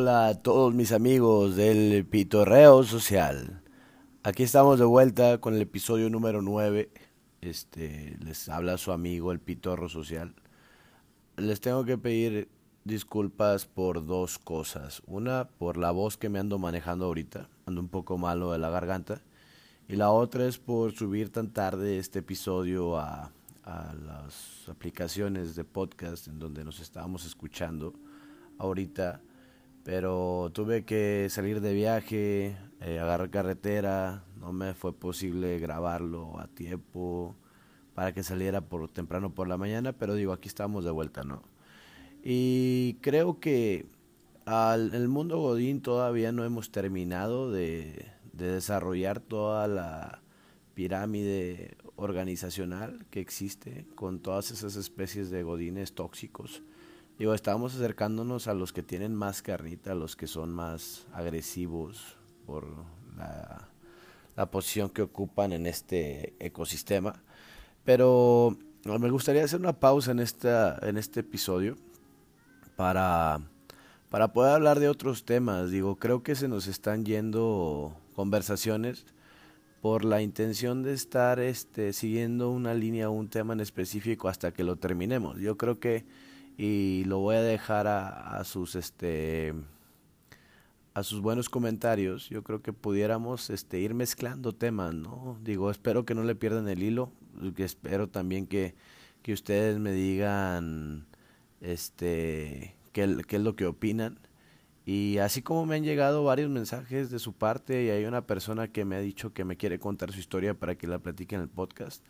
Hola a todos mis amigos del Pitorreo Social. Aquí estamos de vuelta con el episodio número 9. Este, les habla su amigo el Pitorro Social. Les tengo que pedir disculpas por dos cosas. Una, por la voz que me ando manejando ahorita. Ando un poco malo de la garganta. Y la otra es por subir tan tarde este episodio a, a las aplicaciones de podcast en donde nos estábamos escuchando ahorita pero tuve que salir de viaje, eh, agarrar carretera, no me fue posible grabarlo a tiempo para que saliera por temprano por la mañana, pero digo, aquí estamos de vuelta, ¿no? Y creo que al, el mundo Godín todavía no hemos terminado de, de desarrollar toda la pirámide organizacional que existe con todas esas especies de godines tóxicos Digo, estábamos acercándonos a los que tienen más carnita, a los que son más agresivos por la, posición que ocupan en este ecosistema. Pero me gustaría hacer una pausa en, esta, en este episodio para, para poder hablar de otros temas. Digo, creo que se nos están yendo conversaciones por la intención de estar este, siguiendo una línea o un tema en específico hasta que lo terminemos. Yo creo que y lo voy a dejar a, sus este a sus buenos comentarios. Yo creo que pudiéramos este ir mezclando temas, ¿no? Digo, espero que no le pierdan el hilo, que espero también que, que ustedes me digan este qué, qué es lo que opinan. Y así como me han llegado varios mensajes de su parte y hay una persona que me ha dicho que me quiere contar su historia para que la platique en el podcast.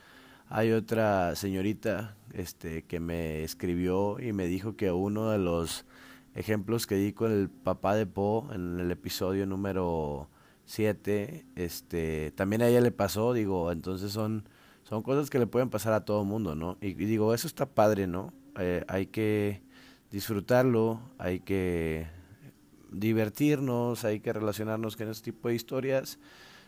Hay otra señorita este, que me escribió y me dijo que uno de los ejemplos que di con el papá de Po en el episodio número 7, este, también a ella le pasó, digo, entonces son, son cosas que le pueden pasar a todo mundo, ¿no? Y, digo, eso está padre, ¿no? Eh, hay que disfrutarlo, hay que divertirnos, hay que relacionarnos con este tipo de historias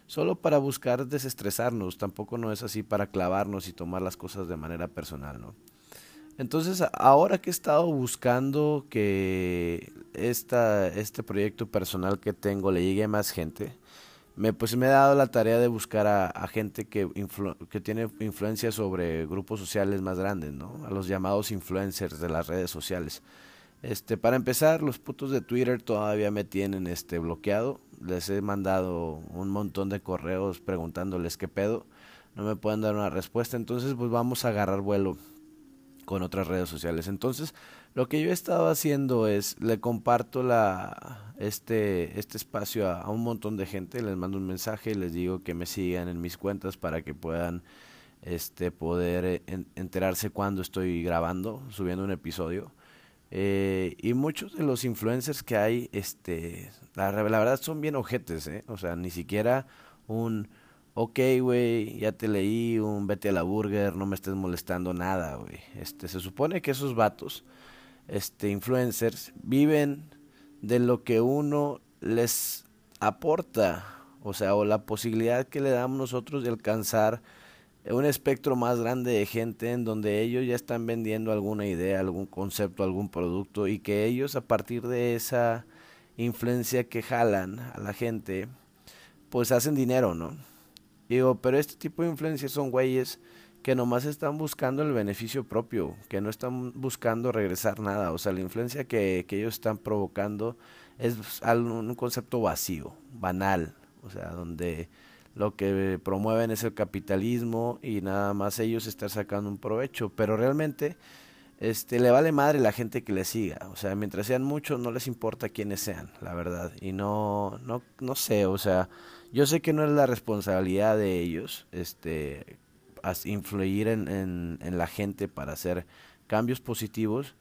solo para buscar desestresarnos, tampoco no es así para clavarnos y tomar las cosas de manera personal, ¿no? Entonces, ahora que he estado buscando que esta, este proyecto personal que tengo le llegue a más gente, me, pues me he dado la tarea de buscar a, gente que, que tiene influencia sobre grupos sociales más grandes, ¿no? A los llamados influencers de las redes sociales. Este, para empezar, los putos de Twitter todavía me tienen este bloqueado. Les he mandado un montón de correos preguntándoles qué pedo. No me pueden dar una respuesta, entonces pues vamos a agarrar vuelo con otras redes sociales. Entonces, lo que yo he estado haciendo es le comparto este este espacio a, un montón de gente, les mando un mensaje, les digo que me sigan en mis cuentas para que puedan este poder eh, enterarse cuando estoy grabando, subiendo un episodio eh, y muchos de los influencers que hay, este, la, verdad son bien ojetes, ¿eh? O sea, ni siquiera un, ok, güey, ya te leí, un vete a la burger, no me estés molestando nada, güey. Este, se supone que esos vatos, este, influencers, viven de lo que uno les aporta, o sea, o la posibilidad que le damos nosotros de alcanzar un espectro más grande de gente en donde ellos ya están vendiendo alguna idea, algún concepto, algún producto y que ellos a partir de esa influencia que jalan a la gente, pues hacen dinero, ¿no? Digo, pero este tipo de influencias son güeyes que nomás están buscando el beneficio propio, que no están buscando regresar nada. O sea, la influencia que, que ellos están provocando es un concepto vacío, banal, o sea, donde lo que promueven es el capitalismo y nada más ellos están sacando un provecho, pero realmente este le vale madre la gente que le siga, o sea, mientras sean muchos no les importa quiénes sean, la verdad, y no no no sé, o sea, yo sé que no es la responsabilidad de ellos este influir en, en, en la gente para hacer cambios positivos,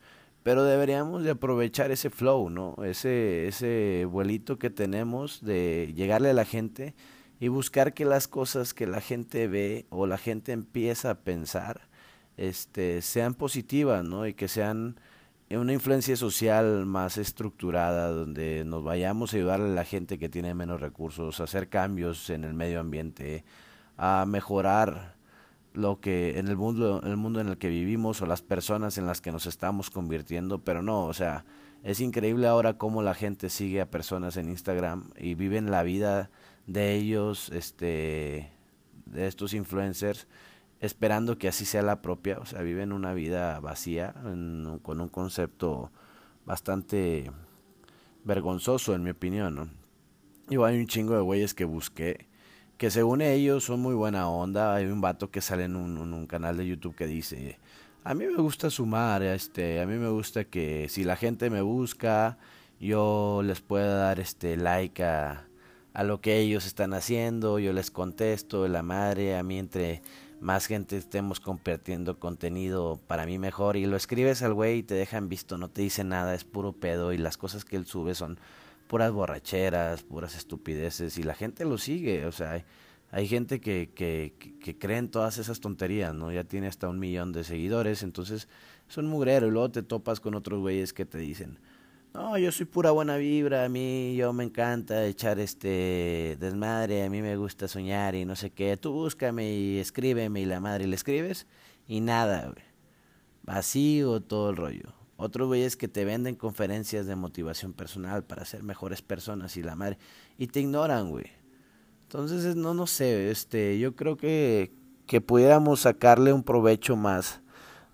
pero deberíamos de aprovechar ese flow, ¿no? Ese ese vuelito que tenemos de llegarle a la gente y buscar que las cosas que la gente ve o la gente empieza a pensar este sean positivas, ¿no? Y que sean una influencia social más estructurada donde nos vayamos a ayudar a la gente que tiene menos recursos, a hacer cambios en el medio ambiente, a mejorar lo que en el mundo el mundo en el que vivimos o las personas en las que nos estamos convirtiendo, pero no, o sea, es increíble ahora cómo la gente sigue a personas en Instagram y viven la vida de ellos, este, de estos influencers, esperando que así sea la propia, o sea, viven una vida vacía, con un concepto bastante vergonzoso, en mi opinión, ¿no? Hay un chingo de güeyes que busqué, que según ellos son muy buena onda, hay un vato que sale en un, en un canal de YouTube que dice, a mí me gusta sumar, este, a mí me gusta que si la gente me busca, yo les pueda dar este like a, a lo que ellos están haciendo, yo les contesto, la madre, a mí entre más gente estemos compartiendo contenido para mí mejor y lo escribes al güey y te dejan visto, no te dice nada, es puro pedo y las cosas que él sube son puras borracheras, puras estupideces y la gente lo sigue, o sea, hay, hay gente que, que, que, cree en todas esas tonterías, ¿no? Ya tiene hasta un millón de seguidores, entonces son mugrero y luego te topas con otros güeyes que te dicen, no, yo soy pura buena vibra, a mí yo me encanta echar este desmadre, a mí me gusta soñar y no sé qué. Tú búscame y escríbeme y la madre le escribes y nada, güey. Vacío todo el rollo. Otros güeyes que te venden conferencias de motivación personal para ser mejores personas y la madre y te ignoran, güey. Entonces, no no sé, este, yo creo que que pudiéramos sacarle un provecho más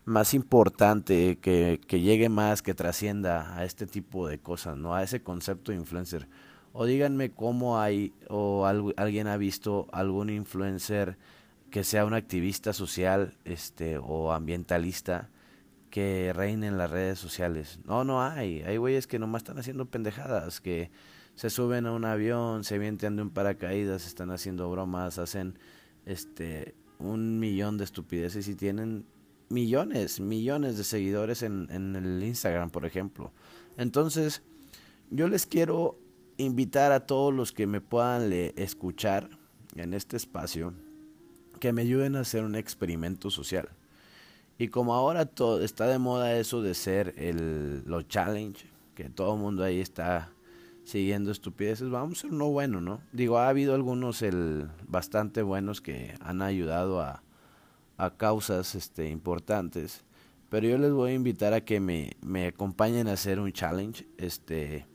más importante, que, que llegue más, que trascienda a este tipo de cosas, ¿no? A ese concepto de influencer. O díganme cómo hay, o alguien ha visto algún influencer que sea un activista social este, o ambientalista que reine en las redes sociales. No, no hay. Hay güeyes que nomás están haciendo pendejadas, que se suben a un avión, se vienten de un paracaídas, están haciendo bromas, hacen este un millón de estupideces y tienen millones, millones de seguidores en, en el Instagram, por ejemplo. Entonces, yo les quiero invitar a todos los que me puedan escuchar en este espacio que me ayuden a hacer un experimento social. Y como ahora todo está de moda eso de ser el los challenge, que todo el mundo ahí está siguiendo estupideces, vamos a hacer uno bueno, ¿no? Digo, ha habido algunos el bastante buenos que han ayudado a a causas este, importantes. Pero yo les voy a invitar a que me, me acompañen a hacer un challenge. Este,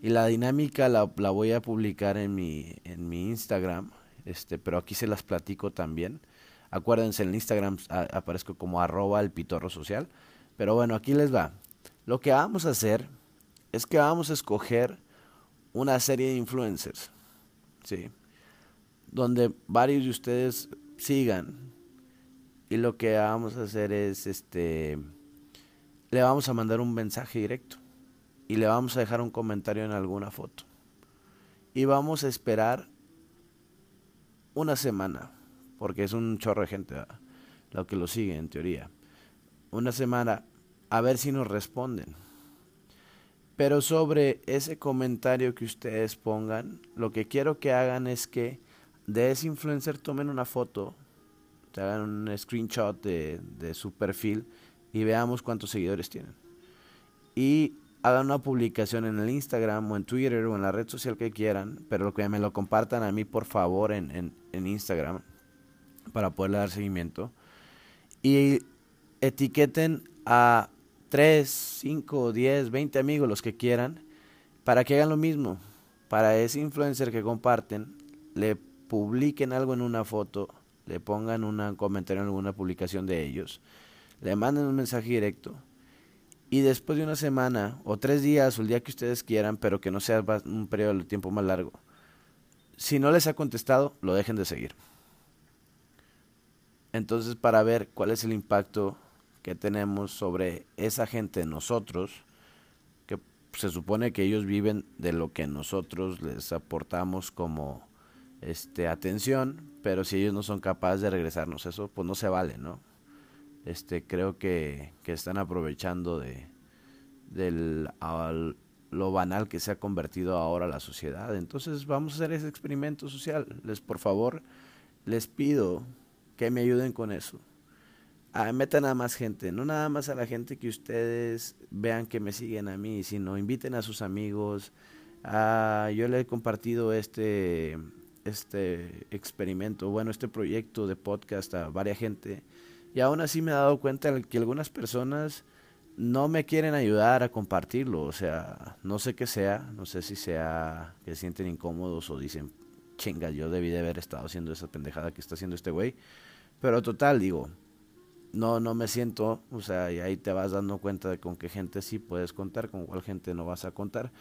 y la dinámica la, la, voy a publicar en mi, en mi Instagram. Este, pero aquí se las platico también. Acuérdense, en Instagram aparezco como arroba el pitorro social. Pero bueno, aquí les va. Lo que vamos a hacer es que vamos a escoger una serie de influencers. ¿sí? Donde varios de ustedes sigan y lo que vamos a hacer es, este, le vamos a mandar un mensaje directo y le vamos a dejar un comentario en alguna foto. Y vamos a esperar una semana, porque es un chorro de gente lo que lo sigue en teoría. Una semana a ver si nos responden. Pero sobre ese comentario que ustedes pongan, lo que quiero que hagan es que de ese influencer tomen una foto te hagan un screenshot de, de su perfil y veamos cuántos seguidores tienen. Y hagan una publicación en el Instagram o en Twitter o en la red social que quieran, pero que me lo compartan a mí por favor en, en, en Instagram para poderle dar seguimiento. Y etiqueten a 3, 5, 10, 20 amigos, los que quieran, para que hagan lo mismo. Para ese influencer que comparten, le publiquen algo en una foto le pongan un comentario en alguna publicación de ellos, le manden un mensaje directo y después de una semana o tres días o el día que ustedes quieran, pero que no sea un periodo de tiempo más largo, si no les ha contestado, lo dejen de seguir. Entonces, para ver cuál es el impacto que tenemos sobre esa gente, nosotros, que se supone que ellos viven de lo que nosotros les aportamos como este, atención, pero si ellos no son capaces de regresarnos eso, pues no se vale, ¿no? Este, creo que, que están aprovechando de del, lo banal que se ha convertido ahora la sociedad. Entonces vamos a hacer ese experimento social. Les, por favor, les pido que me ayuden con eso. Ah, metan a más gente, no nada más a la gente que ustedes vean que me siguen a mí, sino inviten a sus amigos. Ah, yo le he compartido este este experimento, bueno, este proyecto de podcast a varias gente. Y aún así me he dado cuenta que algunas personas no me quieren ayudar a compartirlo. O sea, no sé qué sea, no sé si sea que se sienten incómodos o dicen, chinga, yo debí de haber estado haciendo esa pendejada que está haciendo este güey. Pero total, digo, no, no me siento, o sea, y ahí te vas dando cuenta de con qué gente sí puedes contar, con cuál gente no vas a contar.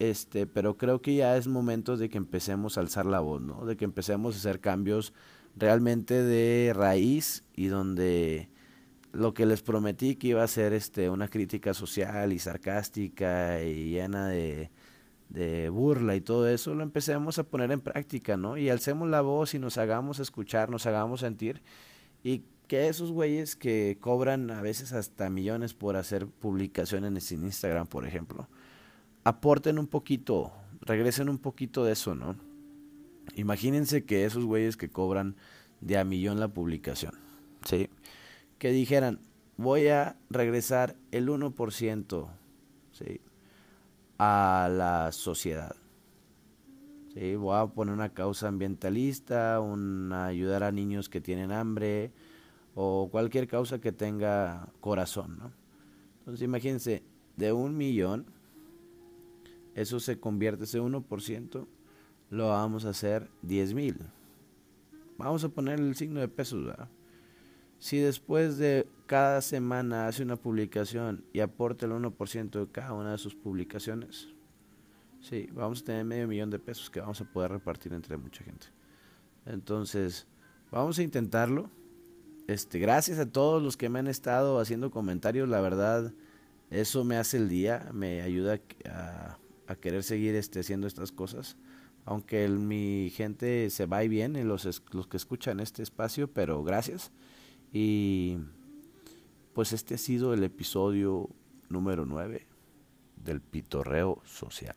Este, pero creo que ya es momento de que empecemos a alzar la voz, ¿no? De que empecemos a hacer cambios realmente de raíz y donde lo que les prometí que iba a ser este una crítica social y sarcástica y llena de, burla y todo eso, lo empecemos a poner en práctica, ¿no? Y alcemos la voz y nos hagamos escuchar, nos hagamos sentir y que esos güeyes que cobran a veces hasta millones por hacer publicaciones en Instagram, por ejemplo, aporten un poquito, regresen un poquito de eso, ¿no? Imagínense que esos güeyes que cobran de a millón la publicación, ¿sí? Que dijeran, voy a regresar el 1%, ¿sí? A la sociedad. ¿sí? Voy a poner una causa ambientalista, una ayudar a niños que tienen hambre o cualquier causa que tenga corazón, ¿no? Entonces imagínense, de un millón, eso se convierte, ese 1%, lo vamos a hacer 10 mil. Vamos a poner el signo de pesos, ¿verdad? Si después de cada semana hace una publicación y aporta el 1% de cada una de sus publicaciones, sí, vamos a tener medio millón de pesos que vamos a poder repartir entre mucha gente. Entonces, vamos a intentarlo. Este, gracias a todos los que me han estado haciendo comentarios, la verdad, eso me hace el día, me ayuda a a querer seguir este, haciendo estas cosas. Aunque mi gente se va y viene, los, los que escuchan este espacio, pero gracias. Y pues este ha sido el episodio número 9 del pitorreo social.